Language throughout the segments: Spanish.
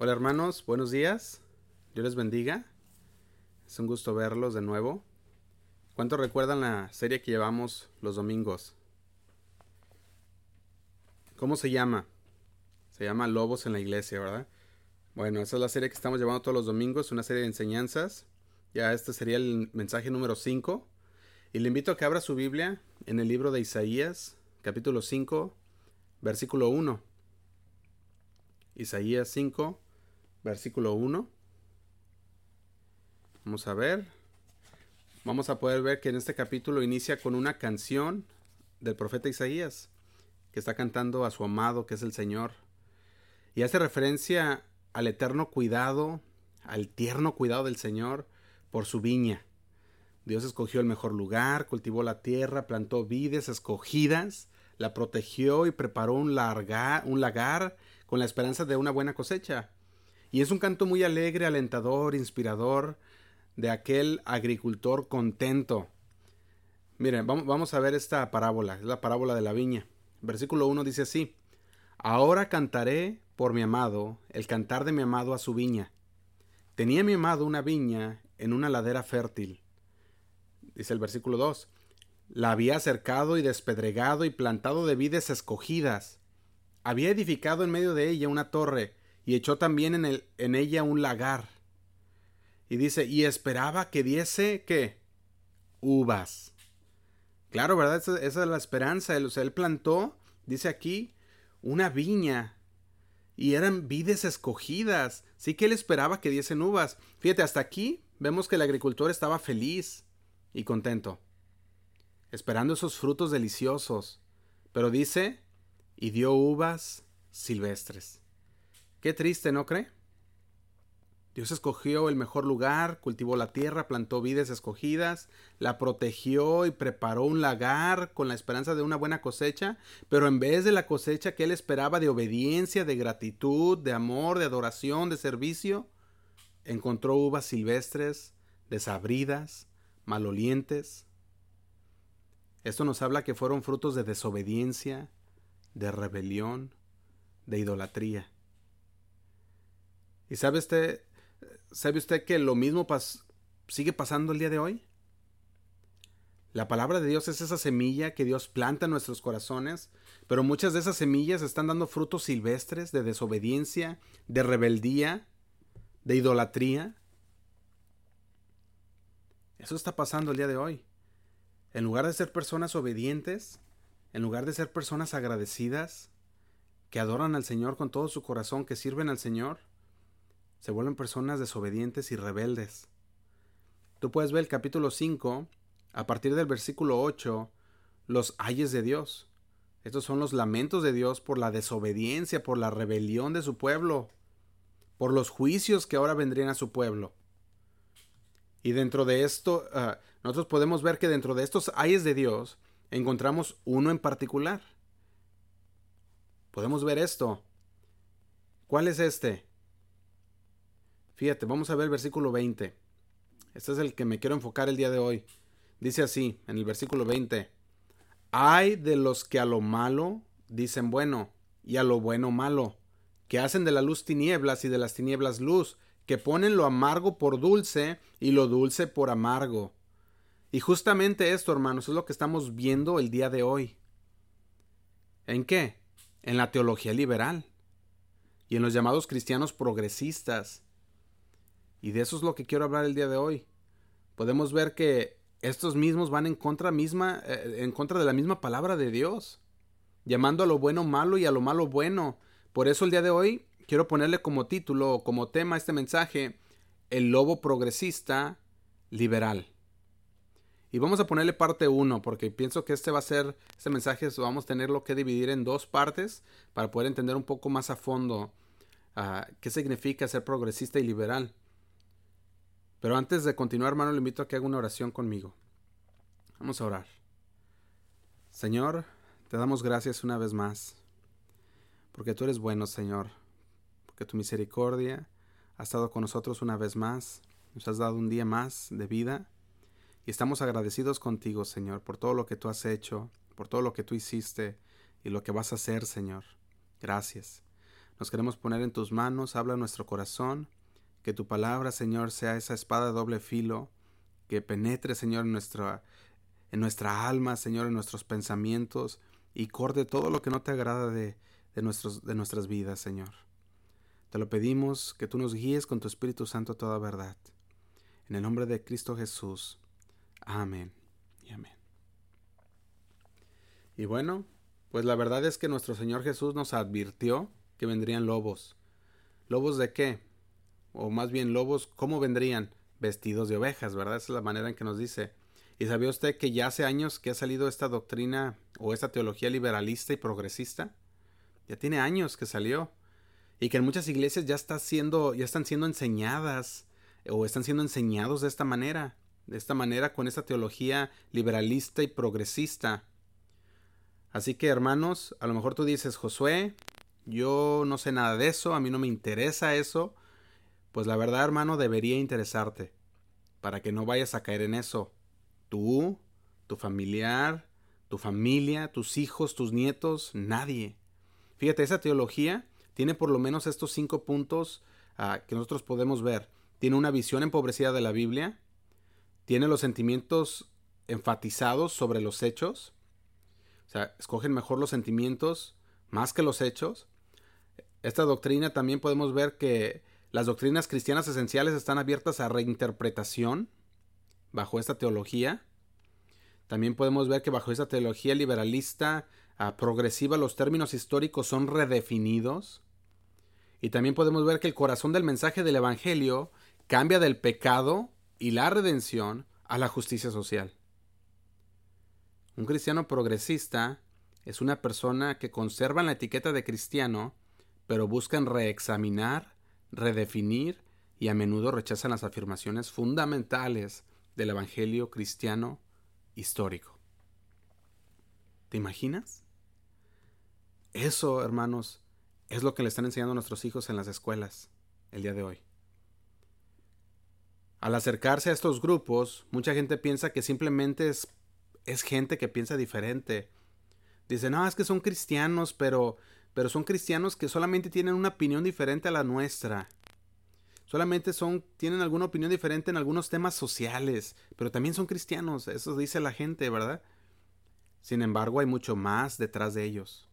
Hola hermanos, buenos días. Dios les bendiga. Es un gusto verlos de nuevo. ¿Cuánto recuerdan la serie que llevamos los domingos? ¿Cómo se llama? Se llama Lobos en la Iglesia, ¿verdad? Bueno, esa es la serie que estamos llevando todos los domingos, una serie de enseñanzas. Ya este sería el mensaje número 5. Y le invito a que abra su Biblia en el libro de Isaías, capítulo 5, versículo 1. Isaías 5, versículo 1. Vamos a ver. Vamos a poder ver que en este capítulo inicia con una canción del profeta Isaías, que está cantando a su amado, que es el Señor. Y hace referencia al eterno cuidado, al tierno cuidado del Señor por su viña. Dios escogió el mejor lugar, cultivó la tierra, plantó vides escogidas, la protegió y preparó un, un lagar con la esperanza de una buena cosecha. Y es un canto muy alegre, alentador, inspirador de aquel agricultor contento. Miren, vamos a ver esta parábola, es la parábola de la viña. Versículo 1 dice así, Ahora cantaré por mi amado, el cantar de mi amado a su viña. Tenía mi amado una viña en una ladera fértil. Dice el versículo 2, La había cercado y despedregado y plantado de vides escogidas. Había edificado en medio de ella una torre y echó también en, el, en ella un lagar. Y dice, y esperaba que diese, ¿qué? Uvas. Claro, ¿verdad? Esa, es la esperanza. Él, él plantó, dice aquí, una viña. Y eran vides escogidas. Sí que él esperaba que diesen uvas. Fíjate, hasta aquí vemos que el agricultor estaba feliz y contento. Esperando esos frutos deliciosos. Pero dice, y dio uvas silvestres. Qué triste, ¿no cree? Dios escogió el mejor lugar, cultivó la tierra, plantó vides escogidas, la protegió y preparó un lagar con la esperanza de una buena cosecha, pero en vez de la cosecha que él esperaba de obediencia, de gratitud, de amor, de adoración, de servicio, encontró uvas silvestres, desabridas, malolientes. Esto nos habla que fueron frutos de desobediencia, de rebelión, de idolatría. ¿Y sabe usted, sabe usted que lo mismo sigue pasando el día de hoy? La palabra de Dios es esa semilla que Dios planta en nuestros corazones, pero muchas de esas semillas están dando frutos silvestres de desobediencia, de rebeldía, de idolatría. Eso está pasando el día de hoy. En lugar de ser personas obedientes, en lugar de ser personas agradecidas, que adoran al Señor con todo su corazón, que sirven al Señor, se vuelven personas desobedientes y rebeldes. Tú puedes ver el capítulo 5, a partir del versículo 8, los ayes de Dios. Estos son los lamentos de Dios por la desobediencia, por la rebelión de su pueblo, por los juicios que ahora vendrían a su pueblo. Y dentro de esto, ah, nosotros podemos ver que dentro de estos ayes de Dios encontramos uno en particular. Podemos ver esto. ¿Cuál es este? Fíjate, vamos a ver el versículo 20. Este es el que me quiero enfocar el día de hoy. Dice así, en el versículo 20. Hay de los que a lo malo dicen bueno, y a lo bueno malo, que hacen de la luz tinieblas y de las tinieblas luz, que ponen lo amargo por dulce y lo dulce por amargo. Y justamente esto, hermanos, es lo que estamos viendo el día de hoy. ¿En qué? En la teología liberal y en los llamados cristianos progresistas y de eso es lo que quiero hablar el día de hoy. Podemos ver que estos mismos van en contra misma, eh, en contra de la misma palabra de Dios, llamando a lo bueno malo y a lo malo bueno. Por eso el día de hoy quiero ponerle como título o como tema este mensaje El lobo progresista liberal. Y vamos a ponerle parte 1 porque pienso que este va a ser, este mensaje vamos a tenerlo que dividir en dos partes para poder entender un poco más a fondo ah, qué significa ser progresista y liberal. Pero antes de continuar, hermano, le invito a que haga una oración conmigo. Vamos a orar. Señor, te damos gracias una vez más, porque tú eres bueno, Señor, porque tu misericordia ha estado con nosotros una vez más, nos has dado un día más de vida, y estamos agradecidos contigo, Señor, por todo lo que tú has hecho, por todo lo que tú hiciste y lo que vas a hacer, Señor. Gracias. nos queremos poner en tus manos, habla nuestro corazón, que tu palabra, Señor, sea esa espada de doble filo, que penetre, Señor, en nuestra, en nuestra alma, Señor, en nuestros pensamientos, y corte todo lo que no te agrada de, de, nuestros, de nuestras vidas, Señor. Te lo pedimos que tú nos guíes con tu Espíritu Santo toda verdad. En el nombre de Cristo Jesús. Amén y amén. Y bueno, pues la verdad es que nuestro Señor Jesús nos advirtió que vendrían lobos. ¿Lobos de qué? O más bien lobos, ¿cómo vendrían? Vestidos de ovejas, ¿verdad? Esa es la manera en que nos dice. ¿Y sabía usted que ya hace años que ha salido esta doctrina o esta teología liberalista y progresista? Ya tiene años que salió. Y que en muchas iglesias ya está siendo, ya están siendo enseñadas o están siendo enseñados de esta manera, de esta manera con esta teología liberalista y progresista. Así que hermanos, a lo mejor tú dices, Josué, yo no sé nada de eso, a mí no me interesa eso, pues la verdad, hermano, debería interesarte, para que no vayas a caer en eso. Tú, tu familiar, tu familia, tus hijos, tus nietos, nadie. Fíjate, esa teología tiene por lo menos estos cinco puntos uh, que nosotros podemos ver. Tiene una visión empobrecida de la Biblia, tiene los sentimientos enfatizados sobre los hechos, o sea, escogen mejor los sentimientos más que los hechos, esta doctrina también podemos ver que las doctrinas cristianas esenciales están abiertas a reinterpretación bajo esta teología. También podemos ver que bajo esta teología liberalista ah, progresiva los términos históricos son redefinidos. Y también podemos ver que el corazón del mensaje del Evangelio cambia del pecado y la redención a la justicia social. Un cristiano progresista es una persona que conserva la etiqueta de cristiano pero buscan reexaminar, redefinir y a menudo rechazan las afirmaciones fundamentales del Evangelio cristiano histórico. ¿Te imaginas? Eso, hermanos, es lo que le están enseñando a nuestros hijos en las escuelas el día de hoy. Al acercarse a estos grupos, mucha gente piensa que simplemente es, es gente que piensa diferente. Dice, no, es que son cristianos, pero pero son cristianos que solamente tienen una opinión diferente a la nuestra. Solamente son, tienen alguna opinión diferente en algunos temas sociales, pero también son cristianos, eso dice la gente, ¿verdad? Sin embargo, hay mucho más detrás de ellos.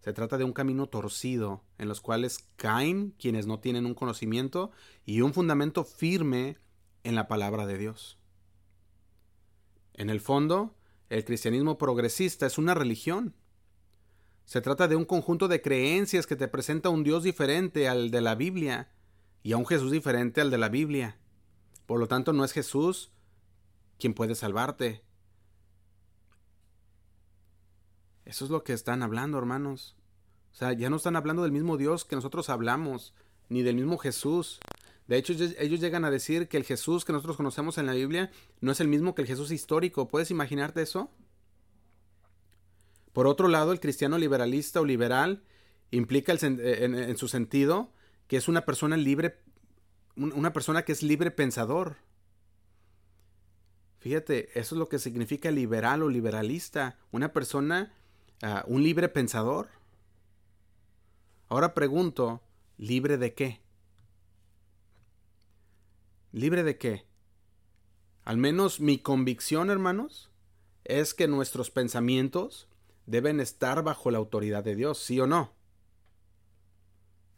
Se trata de un camino torcido, en los cuales caen quienes no tienen un conocimiento y un fundamento firme en la palabra de Dios. En el fondo, el cristianismo progresista es una religión, se trata de un conjunto de creencias que te presenta un Dios diferente al de la Biblia y a un Jesús diferente al de la Biblia. Por lo tanto, no es Jesús quien puede salvarte. Eso es lo que están hablando, hermanos. O sea, ya no están hablando del mismo Dios que nosotros hablamos, ni del mismo Jesús. De hecho, ellos llegan a decir que el Jesús que nosotros conocemos en la Biblia no es el mismo que el Jesús histórico. ¿Puedes imaginarte eso? Por otro lado, el cristiano liberalista o liberal implica eh, en, su sentido que es una persona libre, una persona que es libre pensador. Fíjate, eso es lo que significa liberal o liberalista, una persona, ah, un libre pensador. Ahora pregunto, ¿libre de qué? ¿Libre de qué? Al menos mi convicción, hermanos, es que nuestros pensamientos deben estar bajo la autoridad de Dios, ¿sí o no?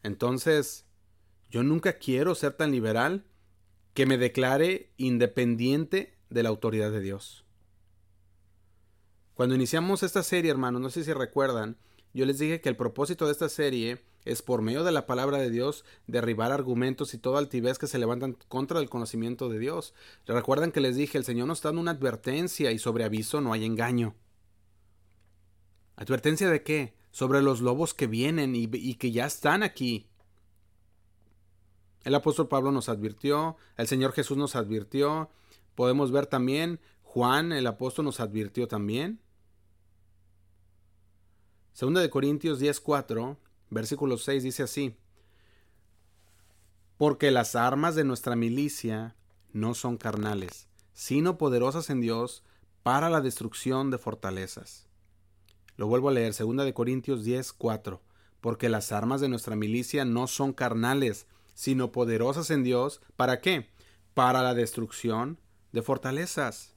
Entonces, yo nunca quiero ser tan liberal que me declare independiente de la autoridad de Dios. Cuando iniciamos esta serie, hermanos, no sé si recuerdan, yo les dije que el propósito de esta serie es por medio de la palabra de Dios derribar argumentos y toda altivez que se levantan contra el conocimiento de Dios. Recuerdan que les dije, el Señor nos está dando una advertencia y sobre aviso no hay engaño. ¿Advertencia de qué? Sobre los lobos que vienen y, que ya están aquí. El apóstol Pablo nos advirtió, el Señor Jesús nos advirtió, podemos ver también, Juan el apóstol nos advirtió también. Segunda de Corintios 10:4, versículo 6 dice así: Porque las armas de nuestra milicia no son carnales, sino poderosas en Dios para la destrucción de fortalezas lo vuelvo a leer, 2 de Corintios 10, 4. porque las armas de nuestra milicia no son carnales, sino poderosas en Dios. ¿Para qué? Para la destrucción de fortalezas.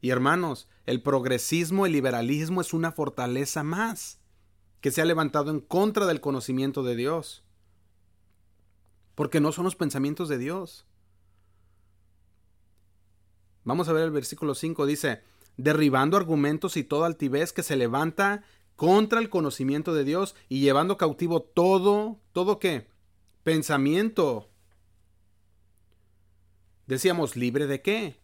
Y hermanos, el progresismo, el liberalismo es una fortaleza más que se ha levantado en contra del conocimiento de Dios. Porque no son los pensamientos de Dios. Vamos a ver el versículo 5, dice, derribando argumentos y toda altivez que se levanta contra el conocimiento de Dios y llevando cautivo todo, todo qué? Pensamiento. Decíamos, libre de qué?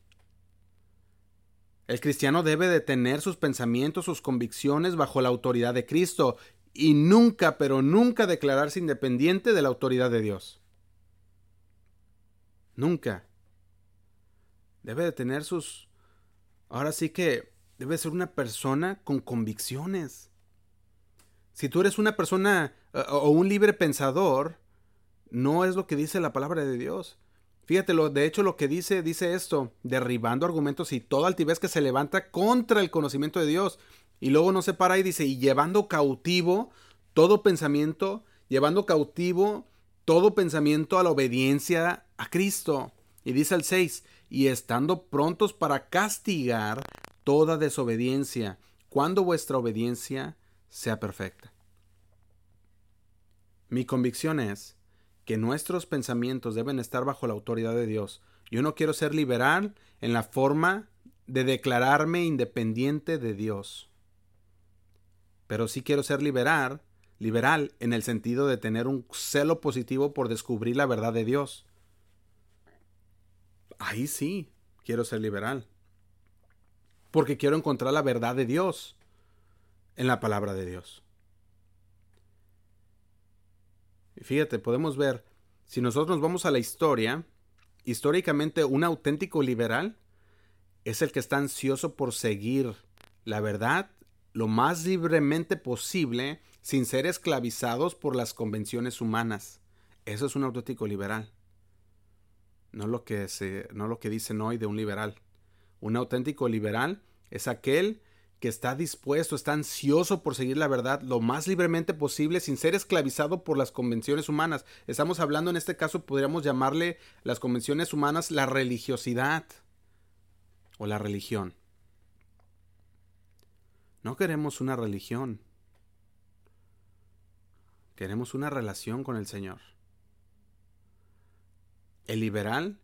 El cristiano debe de tener sus pensamientos, sus convicciones bajo la autoridad de Cristo y nunca, pero nunca declararse independiente de la autoridad de Dios. Nunca. Debe de tener sus... Ahora sí que debe ser una persona con convicciones. Si tú eres una persona eh, o un libre pensador, no es lo que dice la palabra de Dios. Fíjate, de hecho lo que dice, dice esto, derribando argumentos y toda altivez que se levanta contra el conocimiento de Dios. Y luego no se para y dice, y llevando cautivo todo pensamiento, llevando cautivo todo pensamiento a la obediencia a Cristo. Y dice el 6, y estando prontos para castigar toda desobediencia, cuando vuestra obediencia sea perfecta. Mi convicción es que nuestros pensamientos deben estar bajo la autoridad de Dios. Yo no quiero ser liberal en la forma de declararme independiente de Dios. Pero sí quiero ser liberal, liberal en el sentido de tener un celo positivo por descubrir la verdad de Dios. Ahí sí, quiero ser liberal. Porque quiero encontrar la verdad de Dios en la palabra de Dios. Fíjate, podemos ver, si nosotros vamos a la historia, históricamente un auténtico liberal es el que está ansioso por seguir la verdad lo más libremente posible sin ser esclavizados por las convenciones humanas. Eso es un auténtico liberal. No lo que se, no lo que dicen hoy de un liberal. Un auténtico liberal es aquel que está dispuesto, está ansioso por seguir la verdad lo más libremente posible sin ser esclavizado por las convenciones humanas. Estamos hablando en este caso, podríamos llamarle las convenciones humanas la religiosidad o la religión. No queremos una religión. Queremos una relación con el Señor. El liberal,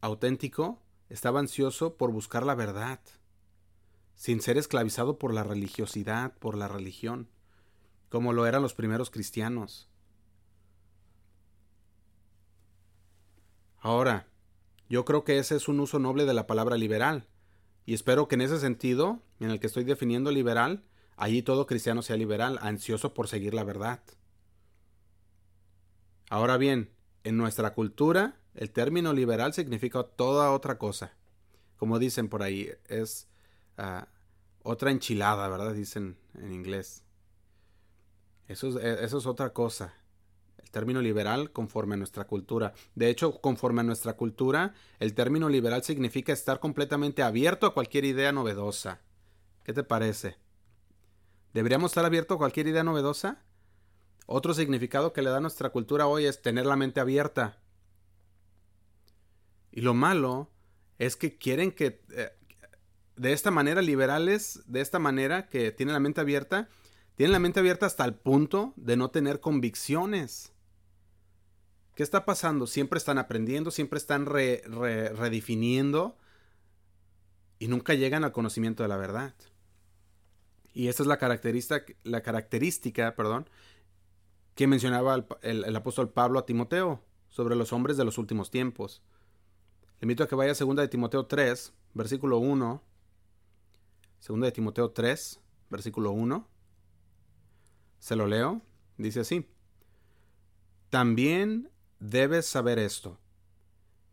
auténtico, estaba ansioso por buscar la verdad sin ser esclavizado por la religiosidad, por la religión, como lo eran los primeros cristianos. Ahora, yo creo que ese es un uso noble de la palabra liberal, y espero que en ese sentido, en el que estoy definiendo liberal, allí todo cristiano sea liberal, ansioso por seguir la verdad. Ahora bien, en nuestra cultura, el término liberal significa toda otra cosa. Como dicen por ahí, es Ah, otra enchilada, ¿verdad? Dicen en inglés. Eso es, e, eso es otra cosa. El término liberal conforme a nuestra cultura. De hecho, conforme a nuestra cultura, el término liberal significa estar completamente abierto a cualquier idea novedosa. ¿Qué te parece? ¿Deberíamos estar abiertos a cualquier idea novedosa? Otro significado que le da nuestra cultura hoy es tener la mente abierta. Y lo malo es que quieren que eh, de esta manera liberales, de esta manera que tienen la mente abierta, tienen la mente abierta hasta el punto de no tener convicciones. ¿Qué está pasando? Siempre están aprendiendo, siempre están redefiniendo y nunca llegan al conocimiento de la verdad. Y esta es la característica, la característica perdón, que mencionaba el, el, apóstol Pablo a Timoteo sobre los hombres de los últimos tiempos. Le invito a que vaya a 2 de Timoteo 3, versículo 1 Segunda de Timoteo 3, versículo 1. Se lo leo. Dice así. También debes saber esto,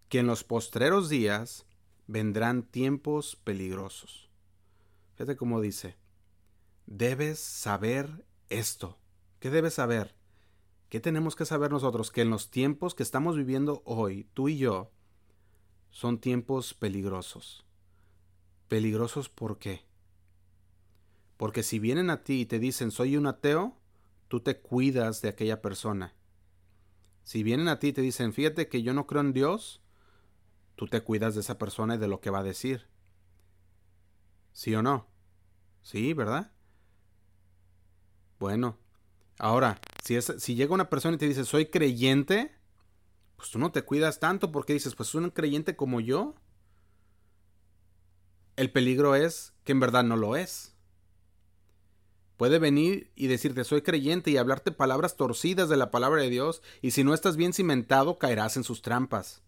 que en los postreros días vendrán tiempos peligrosos. Fíjate cómo dice. Debes saber esto. ¿Qué debes saber? ¿Qué tenemos que saber nosotros? Que en los tiempos que estamos viviendo hoy, tú y yo, son tiempos peligrosos. ¿Peligrosos por qué? Porque si vienen a ti y te dicen soy un ateo, tú te cuidas de aquella persona. Si vienen a ti y te dicen, fíjate que yo no creo en Dios, tú te cuidas de esa persona y de lo que va a decir. ¿Sí o no? Sí, ¿verdad? Bueno, ahora, si, si llega una persona y te dice, soy creyente, pues tú no te cuidas tanto porque dices, pues un creyente como yo. El peligro es que en verdad no lo es. Puede venir y decirte soy creyente y hablarte palabras torcidas de la palabra de Dios y si no estás bien cimentado caerás en sus trampas.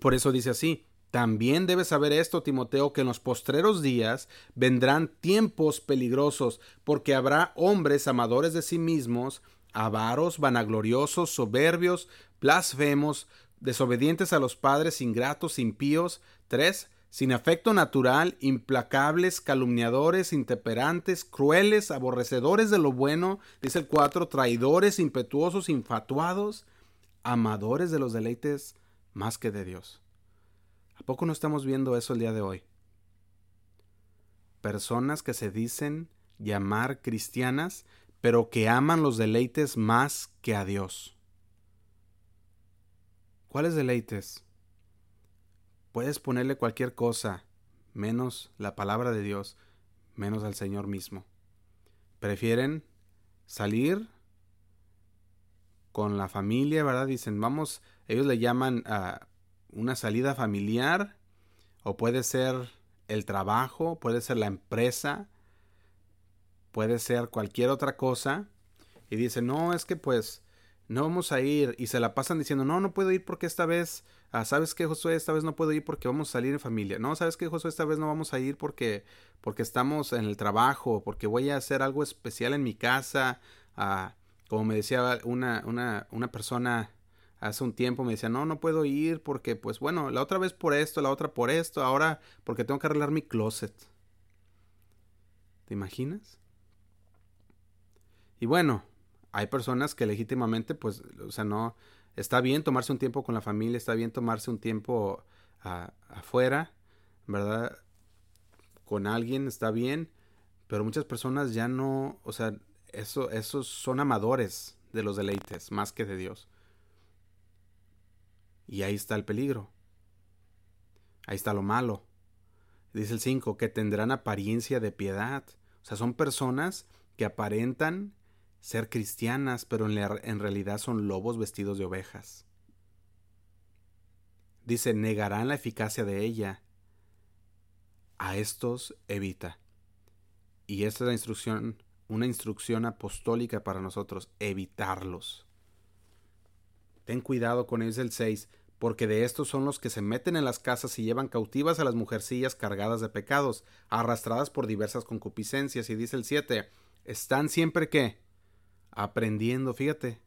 Por eso dice así, también debes saber esto, Timoteo, que en los postreros días vendrán tiempos peligrosos, porque habrá hombres amadores de sí mismos, avaros, vanagloriosos, soberbios, blasfemos, desobedientes a los padres, ingratos, impíos. Tres, sin afecto natural, implacables, calumniadores, intemperantes, crueles, aborrecedores de lo bueno. Dice el cuatro, traidores, impetuosos, infatuados, amadores de los deleites más que de Dios. ¿A poco no estamos viendo eso el día de hoy? Personas que se dicen llamar cristianas, pero que aman los deleites más que a Dios. ¿Cuáles deleites? Puedes ponerle cualquier cosa, menos la palabra de Dios, menos al Señor mismo. Prefieren salir con la familia, ¿verdad? Dicen, vamos, ellos le llaman a una salida familiar, o puede ser el trabajo, puede ser la empresa, puede ser cualquier otra cosa, y dice, no, es que pues no vamos a ir, y se la pasan diciendo, no, no puedo ir porque esta vez, ah, ¿sabes qué, Josué? Esta vez no puedo ir porque vamos a salir en familia, no, ¿sabes qué, Josué? Esta vez no vamos a ir porque, porque estamos en el trabajo, porque voy a hacer algo especial en mi casa, ah, como me decía una, una, una persona hace un tiempo me decía, no, no puedo ir porque, pues bueno, la otra vez por esto, la otra por esto, ahora porque tengo que arreglar mi closet. ¿Te imaginas? Y bueno, hay personas que legítimamente, pues, o sea, no, está bien tomarse un tiempo con la familia, está bien tomarse un tiempo afuera, ¿verdad? Con alguien, está bien, pero muchas personas ya no, o sea, eso, esos son amadores de los deleites más que de Dios. Y ahí está el peligro. Ahí está lo malo. Dice el 5, que tendrán apariencia de piedad. O sea, son personas que aparentan ser cristianas, pero en, realidad son lobos vestidos de ovejas. Dice, negarán la eficacia de ella. A estos evita. Y esta es la instrucción, una instrucción apostólica para nosotros, evitarlos. Ten cuidado con ellos el 6, porque de estos son los que se meten en las casas y llevan cautivas a las mujercillas cargadas de pecados, arrastradas por diversas concupiscencias. Y dice el 7, están siempre que aprendiendo, fíjate.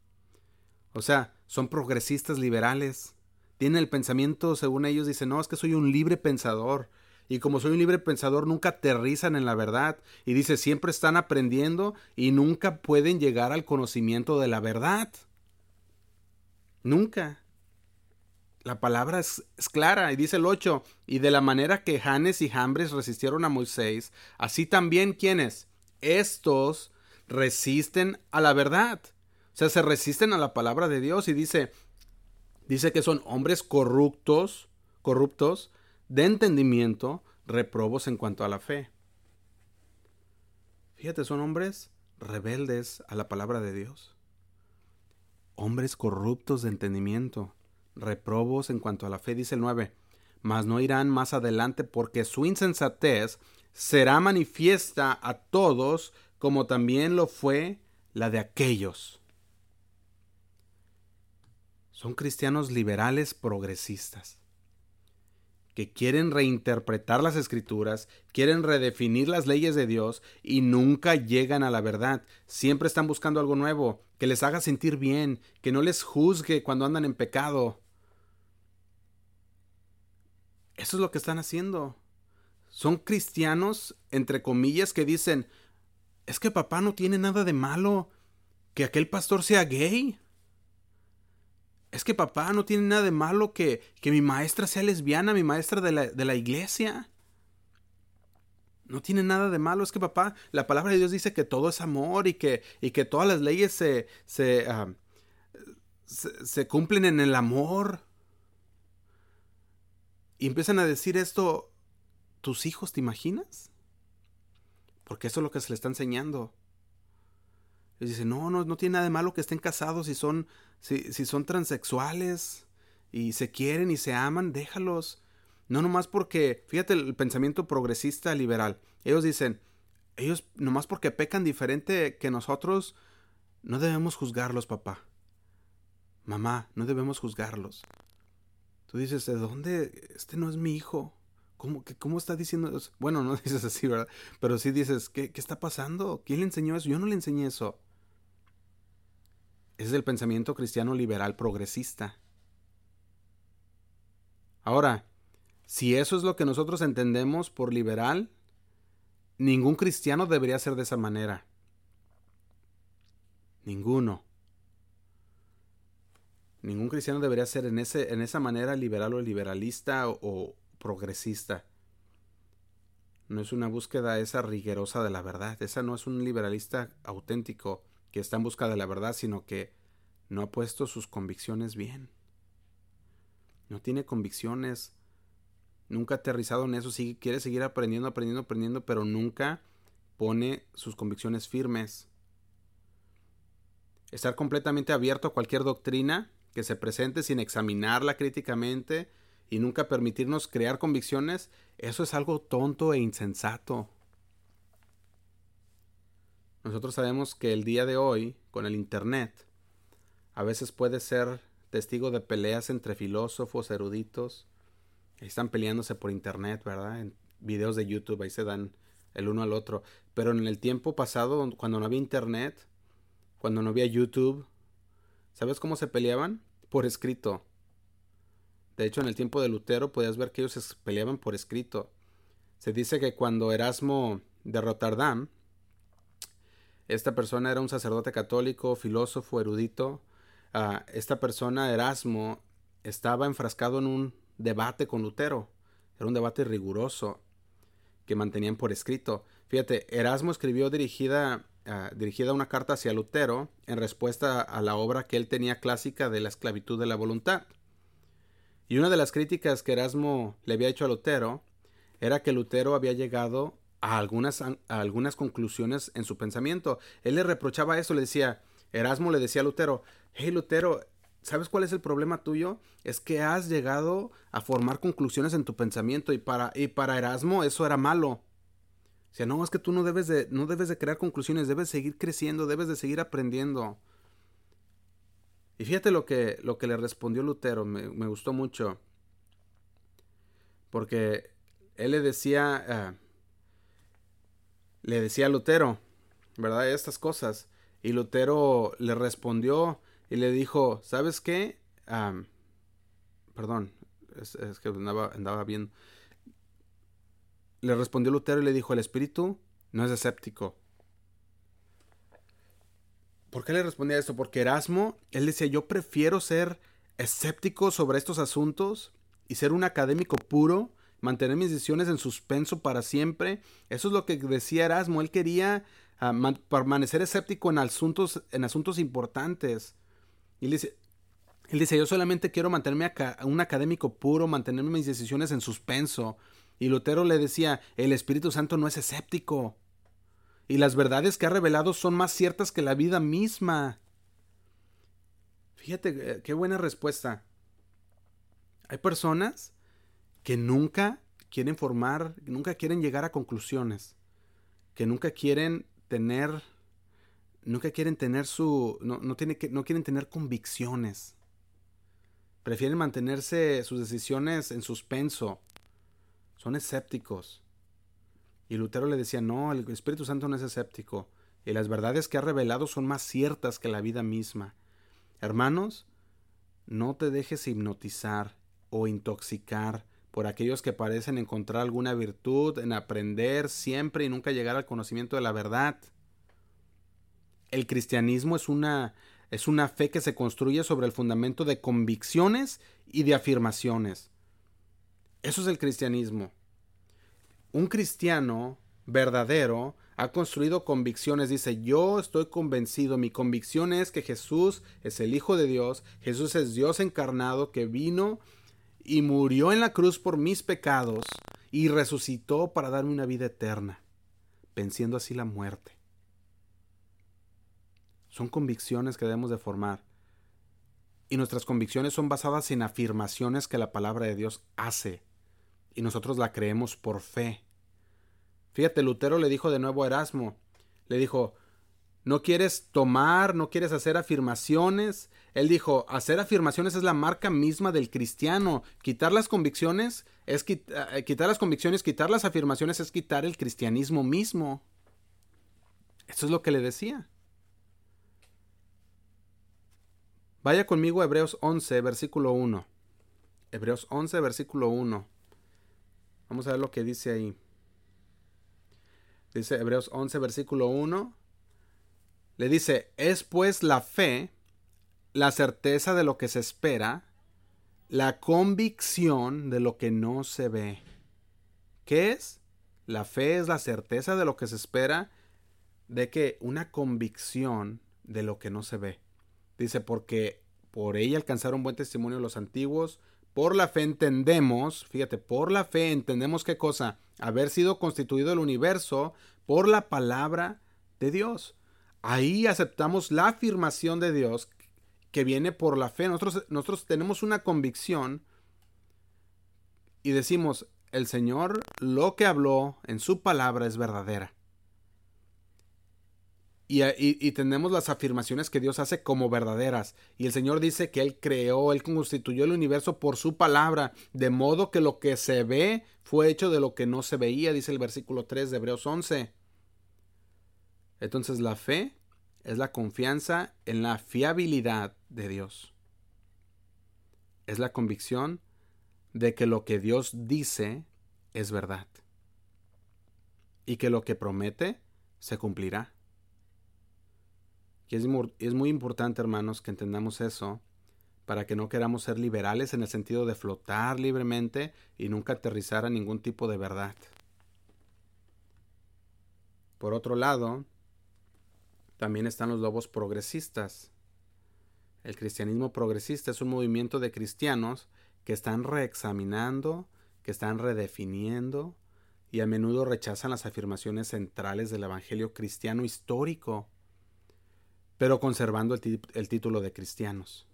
O sea, son progresistas liberales. Tienen el pensamiento, según ellos, dicen, no, es que soy un libre pensador. Y como soy un libre pensador, nunca aterrizan en la verdad. Y dice, siempre están aprendiendo y nunca pueden llegar al conocimiento de la verdad. Nunca. La palabra es, clara y dice el 8, y de la manera que Janes y Jambres resistieron a Moisés, así también quienes, estos resisten a la verdad. O sea, se resisten a la palabra de Dios y dice, dice que son hombres corruptos, corruptos, de entendimiento, reprobos en cuanto a la fe. Fíjate, son hombres rebeldes a la palabra de Dios hombres corruptos de entendimiento, reprobos en cuanto a la fe, dice el 9, mas no irán más adelante porque su insensatez será manifiesta a todos como también lo fue la de aquellos. Son cristianos liberales progresistas que quieren reinterpretar las escrituras, quieren redefinir las leyes de Dios y nunca llegan a la verdad. Siempre están buscando algo nuevo, que les haga sentir bien, que no les juzgue cuando andan en pecado. Eso es lo que están haciendo. Son cristianos, entre comillas, que dicen, es que papá no tiene nada de malo, que aquel pastor sea gay es que papá no tiene nada de malo que, que mi maestra sea lesbiana, mi maestra de la, de la iglesia. no tiene nada de malo. Es que papá, la palabra de Dios dice que todo es amor y que, y que todas las leyes se, se, ah, se, cumplen en el amor. Y empiezan a decir esto tus hijos, ¿te imaginas? Porque eso es lo que se le está enseñando. Y dice, no, no, no tiene nada de malo que estén casados si son, si, si son transexuales y se quieren y se aman, déjalos. No nomás porque, fíjate el pensamiento progresista liberal. Ellos dicen, ellos nomás porque pecan diferente que nosotros, no debemos juzgarlos, papá. Mamá, no debemos juzgarlos. Tú dices, ¿de dónde? Este no es mi hijo. ¿Cómo, cómo está diciendo eso? Bueno, no dices así, ¿verdad? Pero sí dices, ¿qué, ¿qué está pasando? ¿Quién le enseñó eso? Yo no le enseñé eso. Ese es el pensamiento cristiano liberal progresista. Ahora, si eso es lo que nosotros entendemos por liberal, ningún cristiano debería ser de esa manera. Ninguno. Ningún cristiano debería ser en, ese, en esa manera liberal o liberalista o, progresista. No es una búsqueda esa rigurosa de la verdad. Esa no es un liberalista auténtico que está en busca de la verdad, sino que no ha puesto sus convicciones bien. No tiene convicciones nunca ha aterrizado en eso, sigue, quiere seguir aprendiendo, aprendiendo, aprendiendo, pero nunca pone sus convicciones firmes. Estar completamente abierto a cualquier doctrina que se presente sin examinarla críticamente y nunca permitirnos crear convicciones, eso es algo tonto e insensato. Nosotros sabemos que el día de hoy, con el Internet, a veces puede ser testigo de peleas entre filósofos, eruditos, están peleándose por internet, ¿verdad? En videos de YouTube, ahí se dan el uno al otro. Pero en el tiempo pasado, cuando no había internet, cuando no había YouTube, ¿sabes cómo se peleaban? Por escrito. De hecho, en el tiempo de Lutero podías ver que ellos se peleaban por escrito. Se dice que cuando Erasmo de Rotterdam, esta persona era un sacerdote católico, filósofo, erudito, ah, esta persona, Erasmo, estaba enfrascado en un debate con Lutero. Era un debate riguroso que mantenían por escrito. Fíjate, Erasmo escribió dirigida, ah, dirigida una carta hacia Lutero en respuesta a la obra que él tenía clásica de la esclavitud de la voluntad. Y una de las críticas que Erasmo le había hecho a Lutero era que Lutero había llegado a algunas, a algunas conclusiones en su pensamiento. Él le reprochaba eso, le decía, Erasmo le decía a Lutero, hey Lutero, ¿Sabes cuál es el problema tuyo? Es que has llegado a formar conclusiones en tu pensamiento y para, y para Erasmo eso era malo. O sea, no, es que tú no debes de, no debes de crear conclusiones, debes seguir creciendo, debes de seguir aprendiendo. Y fíjate lo que, lo que le respondió Lutero, me, gustó mucho. Porque él le decía, ah, le decía a Lutero, ¿verdad? Estas cosas. Y Lutero le respondió, y le dijo, ¿sabes qué? perdón, es, que andaba, andaba bien. Le respondió Lutero y le dijo, el espíritu no es escéptico. ¿Por qué le respondía esto? Porque Erasmo, él decía, yo prefiero ser escéptico sobre estos asuntos y ser un académico puro, mantener mis decisiones en suspenso para siempre. Eso es lo que decía Erasmo, él quería ah, permanecer escéptico en asuntos, en asuntos importantes. Y él dice, él dice, yo solamente quiero mantenerme un académico puro, mantener mis decisiones en suspenso. Y Lutero le decía, el Espíritu Santo no es escéptico. Y las verdades que ha revelado son más ciertas que la vida misma. Fíjate, eh, qué buena respuesta. Hay personas que nunca quieren formar, nunca quieren llegar a conclusiones, que nunca quieren tener nunca quieren tener su, no, no, tiene que, no quieren tener convicciones. Prefieren mantenerse sus decisiones en suspenso. Son escépticos. Y Lutero le decía, no, el Espíritu Santo no es escéptico. Y las verdades que ha revelado son más ciertas que la vida misma. Hermanos, no te dejes hipnotizar o intoxicar por aquellos que parecen encontrar alguna virtud en aprender siempre y nunca llegar al conocimiento de la verdad. El cristianismo es una, es una fe que se construye sobre el fundamento de convicciones y de afirmaciones. Eso es el cristianismo. Un cristiano verdadero ha construido convicciones. Dice, yo estoy convencido, mi convicción es que Jesús es el Hijo de Dios, Jesús es Dios encarnado que vino y murió en la cruz por mis pecados y resucitó para darme una vida eterna, venciendo así la muerte. Son convicciones que debemos de formar. Y nuestras convicciones son basadas en afirmaciones que la palabra de Dios hace. Y nosotros la creemos por fe. Fíjate, Lutero le dijo de nuevo a Erasmo, le dijo, no quieres tomar, no quieres hacer afirmaciones. Él dijo, hacer afirmaciones es la marca misma del cristiano. Quitar las convicciones es eh, quitar las convicciones, quitar las afirmaciones es quitar el cristianismo mismo. Eso es lo que le decía. Vaya conmigo a Hebreos 11, versículo 1. Hebreos 11, versículo 1. Vamos a ver lo que dice ahí. Dice Hebreos 11, versículo 1. Le dice, es pues la fe, la certeza de lo que se espera, la convicción de lo que no se ve. ¿Qué es? La fe es la certeza de lo que se espera, de que una convicción de lo que no se ve. Dice, porque por ella alcanzaron buen testimonio los antiguos, por la fe entendemos, fíjate, por la fe entendemos qué cosa, haber sido constituido el universo por la palabra de Dios. Ahí aceptamos la afirmación de Dios que viene por la fe. Nosotros, nosotros tenemos una convicción y decimos, el Señor lo que habló en su palabra es verdadera. Y, tenemos las afirmaciones que Dios hace como verdaderas. Y el Señor dice que Él creó, Él constituyó el universo por su palabra, de modo que lo que se ve fue hecho de lo que no se veía, dice el versículo 3 de Hebreos 11. Entonces la fe es la confianza en la fiabilidad de Dios. Es la convicción de que lo que Dios dice es verdad. Y que lo que promete se cumplirá. Y es, es muy importante, hermanos, que entendamos eso para que no queramos ser liberales en el sentido de flotar libremente y nunca aterrizar a ningún tipo de verdad. Por otro lado, también están los lobos progresistas. El cristianismo progresista es un movimiento de cristianos que están reexaminando, que están redefiniendo y a menudo rechazan las afirmaciones centrales del Evangelio cristiano histórico pero conservando el, título de cristianos.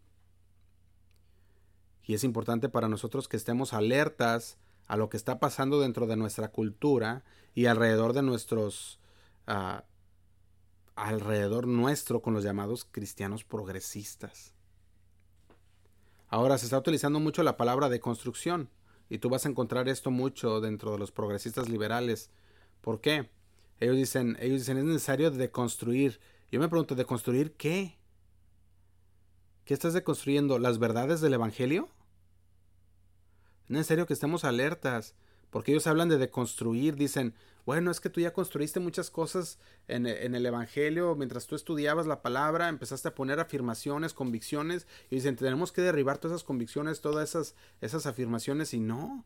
Y es importante para nosotros que estemos alertas a lo que está pasando dentro de nuestra cultura y alrededor de nuestros ah, alrededor nuestro con los llamados cristianos progresistas. Ahora se está utilizando mucho la palabra de construcción y tú vas a encontrar esto mucho dentro de los progresistas liberales. ¿Por qué? Ellos dicen, ellos dicen es necesario deconstruir yo me pregunto, ¿de construir qué? ¿Qué estás deconstruyendo? ¿Las verdades del Evangelio? Es necesario que estemos alertas, porque ellos hablan de deconstruir, dicen, bueno, es que tú ya construiste muchas cosas en, en, el Evangelio, mientras tú estudiabas la palabra, empezaste a poner afirmaciones, convicciones, y dicen, tenemos que derribar todas esas convicciones, todas esas, esas afirmaciones, y no.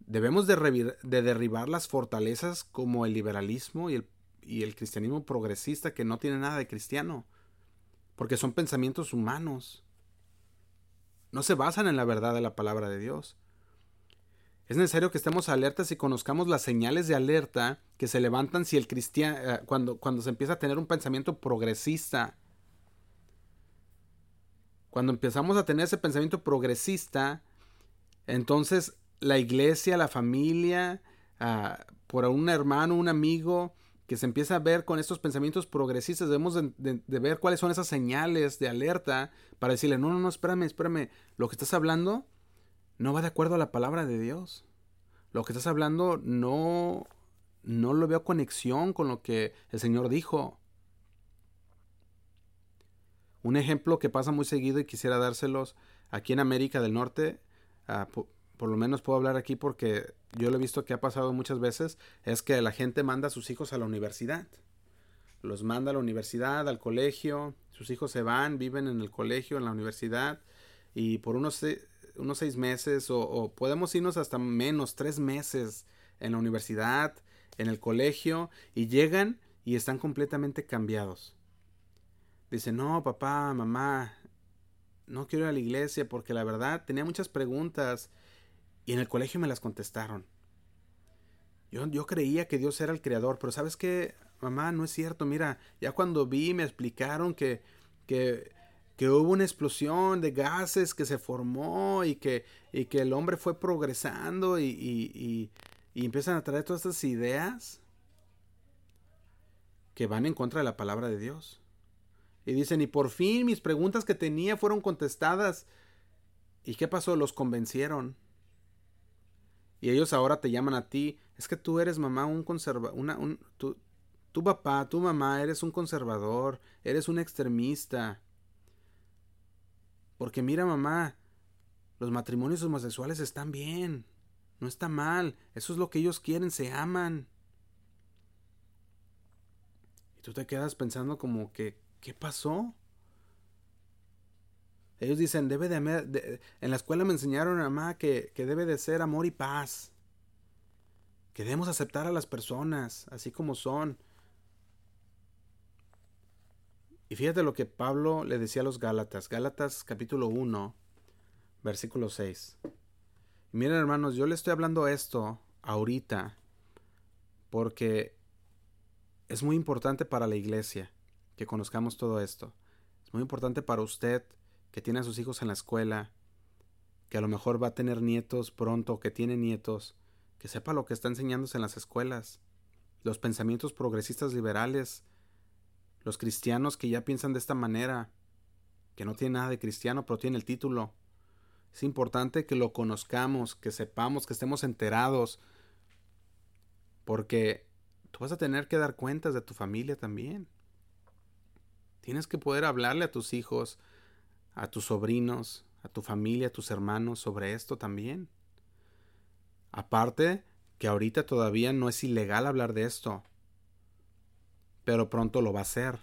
Debemos de, de derribar las fortalezas como el liberalismo y el y el cristianismo progresista que no tiene nada de cristiano, porque son pensamientos humanos. No se basan en la verdad de la palabra de Dios. Es necesario que estemos alertas y conozcamos las señales de alerta que se levantan si el eh, cuando, cuando se empieza a tener un pensamiento progresista. Cuando empezamos a tener ese pensamiento progresista, entonces la iglesia, la familia, ah, por un hermano, un amigo, que se empieza a ver con estos pensamientos progresistas, debemos de, ver cuáles son esas señales de alerta para decirle, no, no, no, espérame, espérame, lo que estás hablando no va de acuerdo a la palabra de Dios. Lo que estás hablando no, no lo veo conexión con lo que el Señor dijo. Un ejemplo que pasa muy seguido y quisiera dárselos aquí en América del Norte, ah, por lo menos puedo hablar aquí porque yo lo he visto que ha pasado muchas veces, es que la gente manda a sus hijos a la universidad. Los manda a la universidad, al colegio, sus hijos se van, viven en el colegio, en la universidad, y por unos, unos seis meses, o, podemos irnos hasta menos, tres meses, en la universidad, en el colegio, y llegan y están completamente cambiados. Dicen, no, papá, mamá, no quiero ir a la iglesia porque la verdad tenía muchas preguntas y en el colegio me las contestaron. Yo, yo creía que Dios era el creador, pero sabes qué, mamá, no es cierto. Mira, ya cuando vi me explicaron que, que, que hubo una explosión de gases que se formó y que, y que el hombre fue progresando y, y, y empiezan a traer todas estas ideas que van en contra de la palabra de Dios. Y dicen, y por fin mis preguntas que tenía fueron contestadas. ¿Y qué pasó? Los convencieron. Y ellos ahora te llaman a ti. Es que tú eres mamá, un conservador. Una, un, tu, tu papá, tu mamá, eres un conservador. Eres un extremista. Porque mira, mamá, los matrimonios homosexuales están bien. No está mal. Eso es lo que ellos quieren, se aman. Y tú te quedas pensando como que, ¿qué pasó? Ellos dicen, debe de, en la escuela me enseñaron, mamá, que, que debe de ser amor y paz. Que debemos aceptar a las personas, así como son. Y fíjate lo que Pablo le decía a los Gálatas, Gálatas capítulo 1, versículo 6. Miren hermanos, yo le estoy hablando esto ahorita porque es muy importante para la iglesia que conozcamos todo esto. Es muy importante para usted que tiene a sus hijos en la escuela, que a lo mejor va a tener nietos pronto, que tiene nietos, que sepa lo que está enseñándose en las escuelas, los pensamientos progresistas liberales, los cristianos que ya piensan de esta manera, que no tiene nada de cristiano, pero tiene el título. Es importante que lo conozcamos, que sepamos, que estemos enterados, porque tú vas a tener que dar cuentas de tu familia también. Tienes que poder hablarle a tus hijos, a tus sobrinos, a tu familia, a tus hermanos sobre esto también. Aparte que ahorita todavía no es ilegal hablar de esto, pero pronto lo va a ser.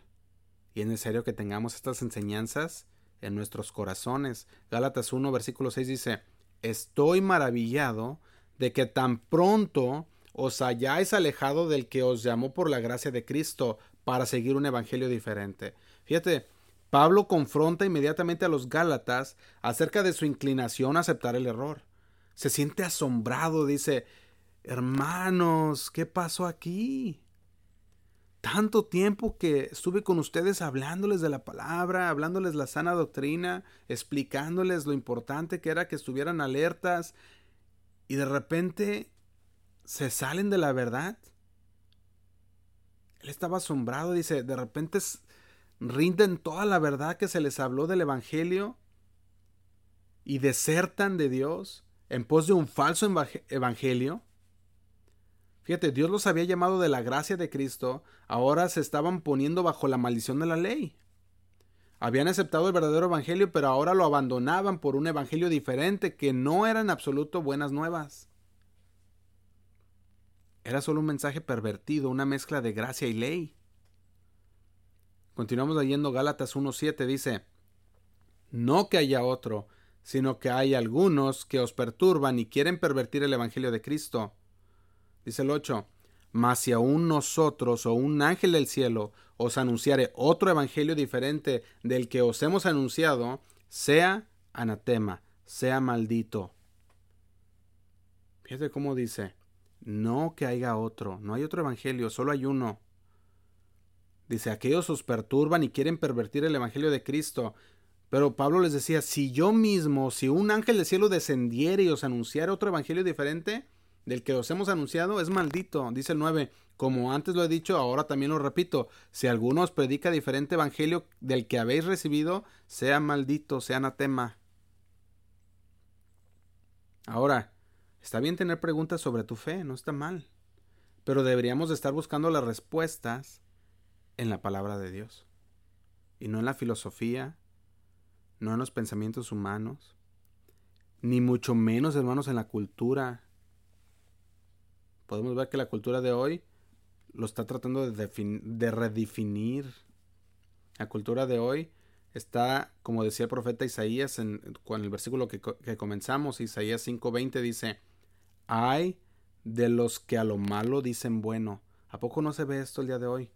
Y es necesario que tengamos estas enseñanzas en nuestros corazones. Gálatas 1, versículo 6 dice, Estoy maravillado de que tan pronto os hayáis alejado del que os llamó por la gracia de Cristo para seguir un evangelio diferente. Fíjate, Pablo confronta inmediatamente a los Gálatas acerca de su inclinación a aceptar el error. Se siente asombrado, dice, hermanos, ¿qué pasó aquí? Tanto tiempo que estuve con ustedes hablándoles de la palabra, hablándoles la sana doctrina, explicándoles lo importante que era que estuvieran alertas y de repente se salen de la verdad. Él estaba asombrado, dice, de repente rinden toda la verdad que se les habló del Evangelio y desertan de Dios en pos de un falso Evangelio. Fíjate, Dios los había llamado de la gracia de Cristo, ahora se estaban poniendo bajo la maldición de la ley. Habían aceptado el verdadero Evangelio, pero ahora lo abandonaban por un Evangelio diferente que no era en absoluto buenas nuevas. Era solo un mensaje pervertido, una mezcla de gracia y ley. Continuamos leyendo Gálatas 1.7, dice, No que haya otro, sino que hay algunos que os perturban y quieren pervertir el Evangelio de Cristo. Dice el 8, Mas si aún nosotros o un ángel del cielo os anunciare otro Evangelio diferente del que os hemos anunciado, sea anatema, sea maldito. Fíjate cómo dice, no que haya otro, no hay otro evangelio, solo hay uno. Dice, aquellos os perturban y quieren pervertir el evangelio de Cristo. Pero Pablo les decía, si yo mismo, si un ángel del cielo descendiera y os anunciara otro evangelio diferente del que os hemos anunciado, es maldito. Dice el 9, como antes lo he dicho, ahora también lo repito, si alguno os predica diferente evangelio del que habéis recibido, sea maldito, sea anatema. Ahora, Está bien tener preguntas sobre tu fe, no está mal. Pero deberíamos de estar buscando las respuestas en la palabra de Dios. Y no en la filosofía, no en los pensamientos humanos, ni mucho menos, hermanos, en la cultura. Podemos ver que la cultura de hoy lo está tratando de, de redefinir. La cultura de hoy está, como decía el profeta Isaías en, el versículo que, que comenzamos, Isaías 5:20 dice, hay de los que a lo malo dicen bueno. ¿A poco no se ve esto el día de hoy?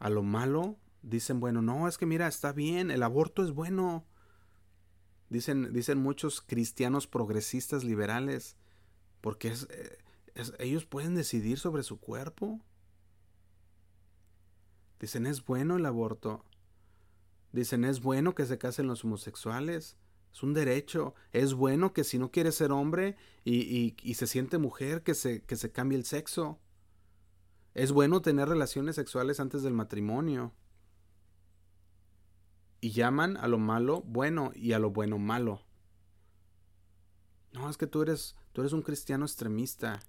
A lo malo dicen bueno, no, es que mira, está bien, el aborto es bueno. Dicen, dicen muchos cristianos progresistas liberales, porque eh, ellos pueden decidir sobre su cuerpo. Dicen, es bueno el aborto. Dicen, es bueno que se casen los homosexuales. Es un derecho. Es bueno que si no quiere ser hombre y, y, se siente mujer, que se, que se cambie el sexo. Es bueno tener relaciones sexuales antes del matrimonio. Y llaman a lo malo bueno y a lo bueno malo. No, es que tú eres, tú eres un cristiano extremista.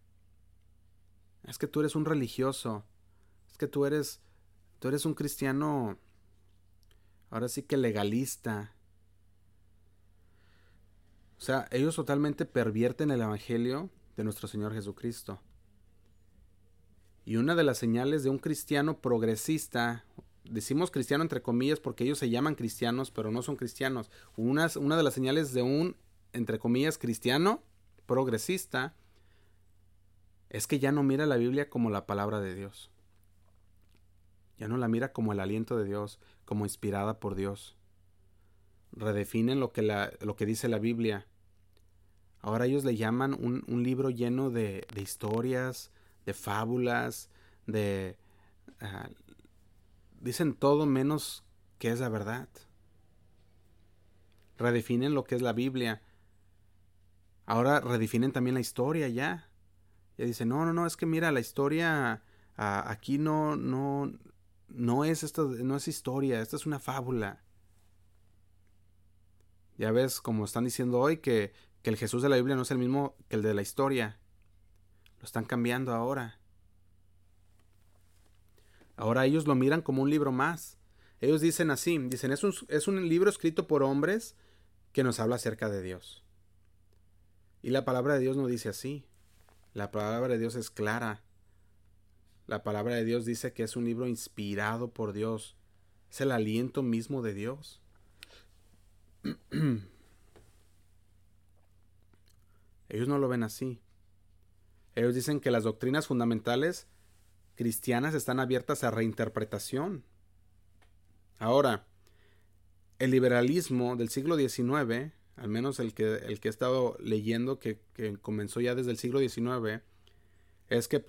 Es que tú eres un religioso. Es que tú eres, tú eres un cristiano, ahora sí que legalista. O sea, ellos totalmente pervierten el Evangelio de nuestro Señor Jesucristo. Y una de las señales de un cristiano progresista, decimos cristiano entre comillas porque ellos se llaman cristianos, pero no son cristianos. Una, una de las señales de un, entre comillas, cristiano progresista es que ya no mira la Biblia como la palabra de Dios. Ya no la mira como el aliento de Dios, como inspirada por Dios. Redefinen lo que, la, lo que dice la Biblia Ahora ellos le llaman un, libro lleno de, historias, de fábulas, de... Ah, dicen todo menos que es la verdad. Redefinen lo que es la Biblia. Ahora redefinen también la historia ya. Ya dicen, no, no, no, es que mira, la historia ah, aquí no, no, no es esto, no es historia, esta es una fábula. Ya ves, como están diciendo hoy, que que el Jesús de la Biblia no es el mismo que el de la historia. Lo están cambiando ahora. Ahora ellos lo miran como un libro más. Ellos dicen así, dicen, es un, es un libro escrito por hombres que nos habla acerca de Dios. Y la palabra de Dios no dice así. La palabra de Dios es clara. La palabra de Dios dice que es un libro inspirado por Dios. Es el aliento mismo de Dios. Ellos no lo ven así. Ellos dicen que las doctrinas fundamentales cristianas están abiertas a reinterpretación. Ahora, el liberalismo del siglo XIX, al menos el que, el que he estado leyendo, que, comenzó ya desde el siglo XIX, es que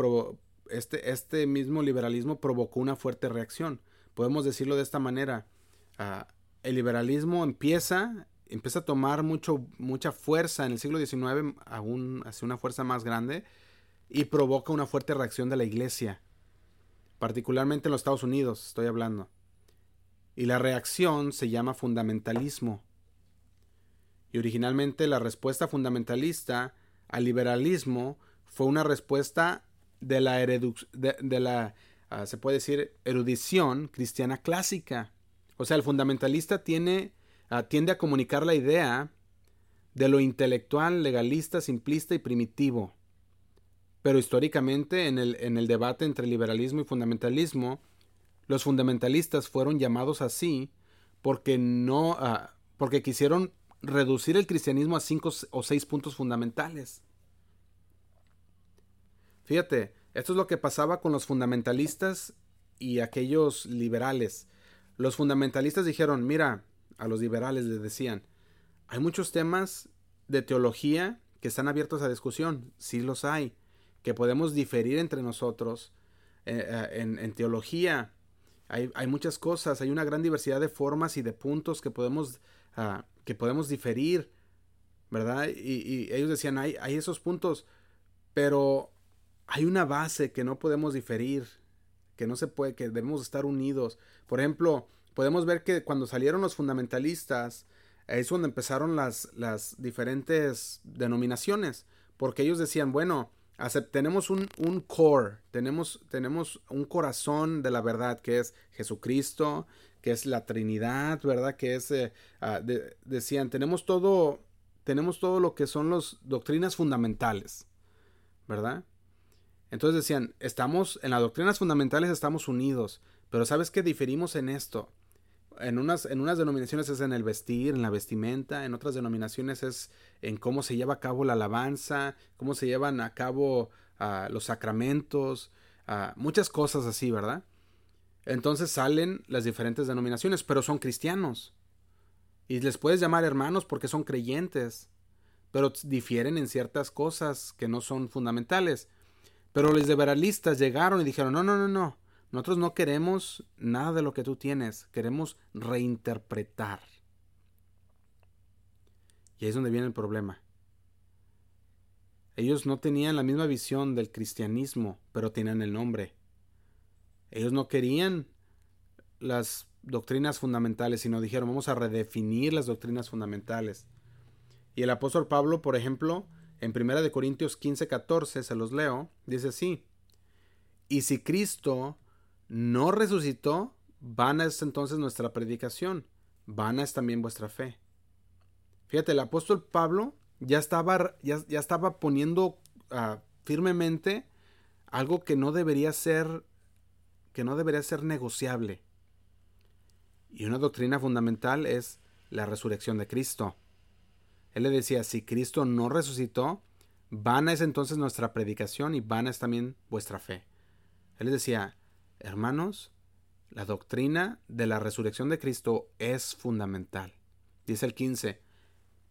este, este, mismo liberalismo provocó una fuerte reacción. Podemos decirlo de esta manera. Ah, el liberalismo empieza empieza a tomar mucho, mucha fuerza en el siglo XIX, aún hace una fuerza más grande, y provoca una fuerte reacción de la iglesia, particularmente en los Estados Unidos, estoy hablando. Y la reacción se llama fundamentalismo. Y originalmente la respuesta fundamentalista al liberalismo fue una respuesta de la, de, la ah, se puede decir, erudición cristiana clásica. O sea, el fundamentalista tiene tiende a comunicar la idea de lo intelectual, legalista, simplista y primitivo. Pero históricamente, en el, en el debate entre liberalismo y fundamentalismo, los fundamentalistas fueron llamados así porque no ah, porque quisieron reducir el cristianismo a cinco o seis puntos fundamentales. Fíjate, esto es lo que pasaba con los fundamentalistas y aquellos liberales. Los fundamentalistas dijeron, mira, a los liberales les decían, hay muchos temas de teología que están abiertos a discusión, sí los hay, que podemos diferir entre nosotros eh, eh, en, teología. Hay, muchas cosas, hay una gran diversidad de formas y de puntos que podemos, ah, que podemos diferir, ¿verdad? Y, ellos decían, hay, hay esos puntos, pero hay una base que no podemos diferir, que no se puede, que debemos estar unidos. Por ejemplo, podemos ver que cuando salieron los fundamentalistas, es donde empezaron las, las diferentes denominaciones, porque ellos decían, bueno, tenemos un, un core, tenemos, tenemos un corazón de la verdad, que es Jesucristo, que es la Trinidad, ¿verdad? Que es, eh, ah, decían, tenemos todo, tenemos todo lo que son las doctrinas fundamentales, ¿verdad? Entonces decían, estamos, en las doctrinas fundamentales estamos unidos, pero ¿sabes qué? Diferimos en esto En unas, en unas denominaciones es en el vestir, en la vestimenta, en otras denominaciones es en cómo se lleva a cabo la alabanza, cómo se llevan a cabo uh, los sacramentos, uh, muchas cosas así, ¿verdad? Entonces salen las diferentes denominaciones, pero son cristianos. Y les puedes llamar hermanos porque son creyentes, pero difieren en ciertas cosas que no son fundamentales. Pero los liberalistas llegaron y dijeron, no, no, no, no, nosotros no queremos nada de lo que tú tienes, queremos reinterpretar. Y ahí es donde viene el problema. Ellos no tenían la misma visión del cristianismo, pero tenían el nombre. Ellos no querían las doctrinas fundamentales, sino dijeron vamos a redefinir las doctrinas fundamentales. Y el apóstol Pablo, por ejemplo, en 1 Corintios 15, 14, se los leo, dice así, y si Cristo no resucitó, vana es entonces nuestra predicación, vana es también vuestra fe. Fíjate, el apóstol Pablo ya estaba, ya, ya estaba poniendo uh, firmemente algo que no debería ser que no debería ser negociable. Y una doctrina fundamental es la resurrección de Cristo. Él le decía, si Cristo no resucitó, vana es entonces nuestra predicación y vana es también vuestra fe. Él les decía, hermanos, la doctrina de la resurrección de Cristo es fundamental. Dice el 15,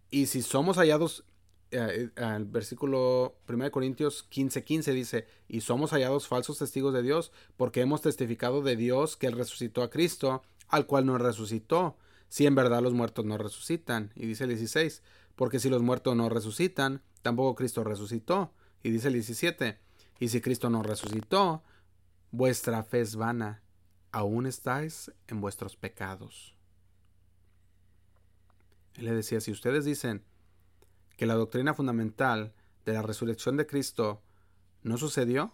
y si somos hallados, eh, eh, el versículo 1 Corintios 15, 15 dice, y somos hallados falsos testigos de Dios, porque hemos testificado de Dios que Él resucitó a Cristo, al cual no resucitó, si en verdad los muertos no resucitan. Y dice el 16, porque si los muertos no resucitan, tampoco Cristo resucitó. Y dice el 17, y si Cristo no resucitó, vuestra fe es vana, aún estáis en vuestros pecados. Él le decía, si ustedes dicen que la doctrina fundamental de la resurrección de Cristo no sucedió,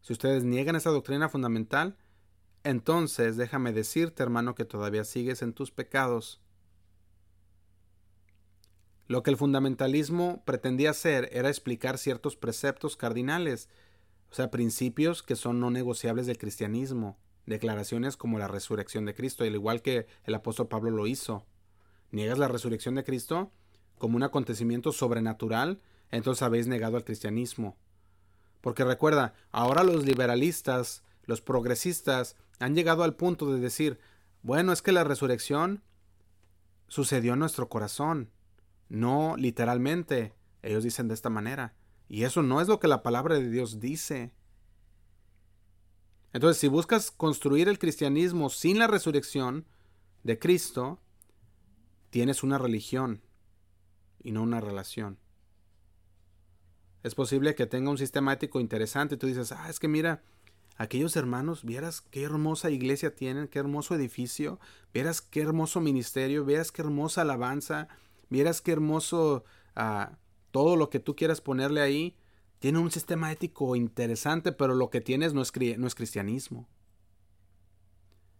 si ustedes niegan esa doctrina fundamental, entonces déjame decirte, hermano, que todavía sigues en tus pecados. Lo que el fundamentalismo pretendía hacer era explicar ciertos preceptos cardinales, o sea, principios que son no negociables del cristianismo, declaraciones como la resurrección de Cristo, al igual que el apóstol Pablo lo hizo. Niegas la resurrección de Cristo como un acontecimiento sobrenatural, entonces habéis negado al cristianismo. Porque recuerda, ahora los liberalistas, los progresistas, han llegado al punto de decir, bueno, es que la resurrección sucedió en nuestro corazón, no literalmente. Ellos dicen de esta manera. Y eso no es lo que la palabra de Dios dice. Entonces, si buscas construir el cristianismo sin la resurrección de Cristo, tienes una religión y no una relación. Es posible que tenga un sistemático interesante y tú dices, ah, es que mira, aquellos hermanos, vieras qué hermosa iglesia tienen, qué hermoso edificio, vieras qué hermoso ministerio, vieras qué hermosa alabanza, vieras qué hermoso uh, todo lo que tú quieras ponerle ahí. Tiene un sistema ético interesante, pero lo que tienes no es, no es cristianismo.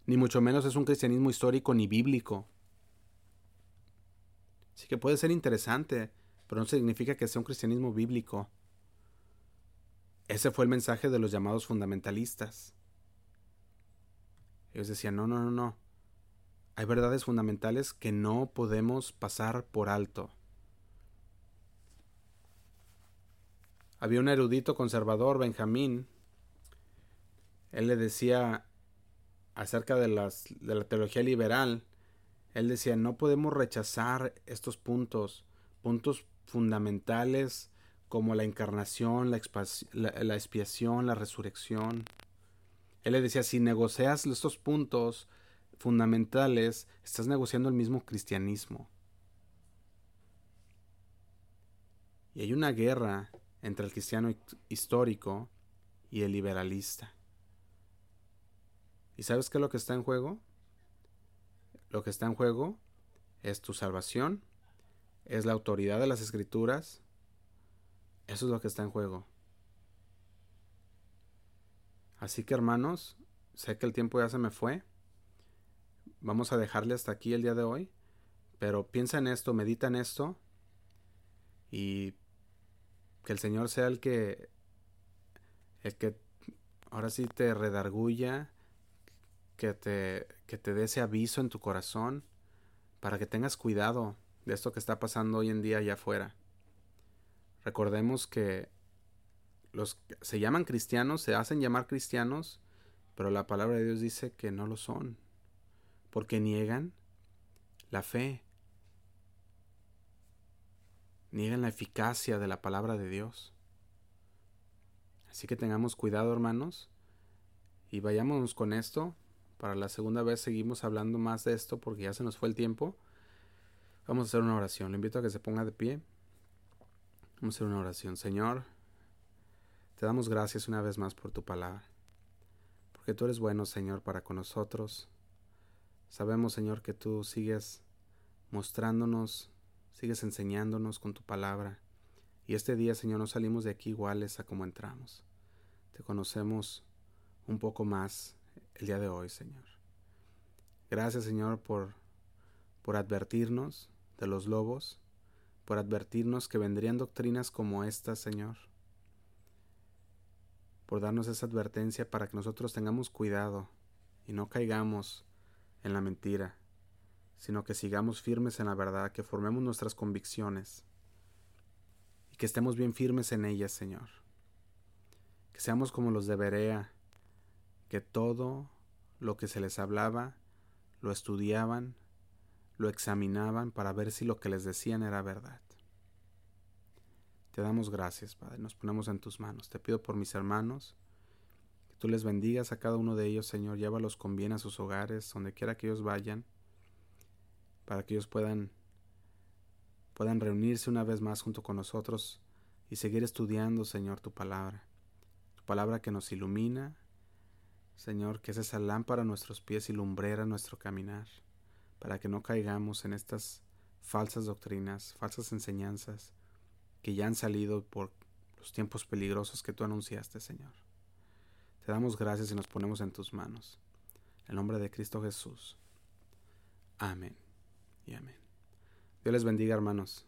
Ni mucho menos es un cristianismo histórico ni bíblico. Así que puede ser interesante, pero no significa que sea un cristianismo bíblico. Ese fue el mensaje de los llamados fundamentalistas. Ellos decían, no, no, no, no. Hay verdades fundamentales que no podemos pasar por alto. Había un erudito conservador, Benjamín. Él le decía acerca de, las, de la teología liberal. Él decía, no podemos rechazar estos puntos, puntos fundamentales como la encarnación, la, expiación, la resurrección. Él le decía, si negocias estos puntos fundamentales, estás negociando el mismo cristianismo. Y hay una guerra entre el cristiano histórico y el liberalista. ¿Y sabes qué es lo que está en juego? Lo que está en juego es tu salvación, es la autoridad de las escrituras, eso es lo que está en juego. Así que hermanos, sé que el tiempo ya se me fue. Vamos a dejarle hasta aquí el día de hoy. Pero piensa en esto, medita en esto. Y que el Señor sea el que. el que ahora sí te redarguya. que te, que te dé ese aviso en tu corazón para que tengas cuidado de esto que está pasando hoy en día allá afuera. Recordemos que los se llaman cristianos, se hacen llamar cristianos, pero la palabra de Dios dice que no lo son, porque niegan la fe, niegan la eficacia de la palabra de Dios. Así que tengamos cuidado, hermanos, y vayámonos con esto. Para la segunda vez seguimos hablando más de esto porque ya se nos fue el tiempo. Vamos a hacer una oración. Le invito a que se ponga de pie. Vamos a hacer una oración. Señor, te damos gracias una vez más por tu palabra. Porque tú eres bueno, Señor, para con nosotros. Sabemos, Señor, que tú sigues mostrándonos, sigues enseñándonos con tu palabra. Y este día, Señor, no salimos de aquí iguales a como entramos. Te conocemos un poco más el día de hoy, Señor. Gracias, Señor, por, por advertirnos de los lobos, por advertirnos que vendrían doctrinas como esta, Señor, por darnos esa advertencia para que nosotros tengamos cuidado y no caigamos en la mentira, sino que sigamos firmes en la verdad, que formemos nuestras convicciones y que estemos bien firmes en ellas, Señor. Que seamos como los de Berea, que todo lo que se les hablaba lo estudiaban, lo examinaban para ver si lo que les decían era verdad. Te damos gracias, Padre, nos ponemos en tus manos. Te pido por mis hermanos, que tú les bendigas a cada uno de ellos, Señor, llévalos con bien a sus hogares, donde quiera que ellos vayan, para que ellos puedan puedan reunirse una vez más junto con nosotros y seguir estudiando, Señor, tu palabra. Tu palabra que nos ilumina, Señor, que es esa lámpara a nuestros pies y lumbrera nuestro caminar, para que no caigamos en estas falsas doctrinas, falsas enseñanzas que ya han salido por los tiempos peligrosos que tú anunciaste, Señor. Te damos gracias y nos ponemos en tus manos. En el nombre de Cristo Jesús. Amén y amén. Dios les bendiga, hermanos.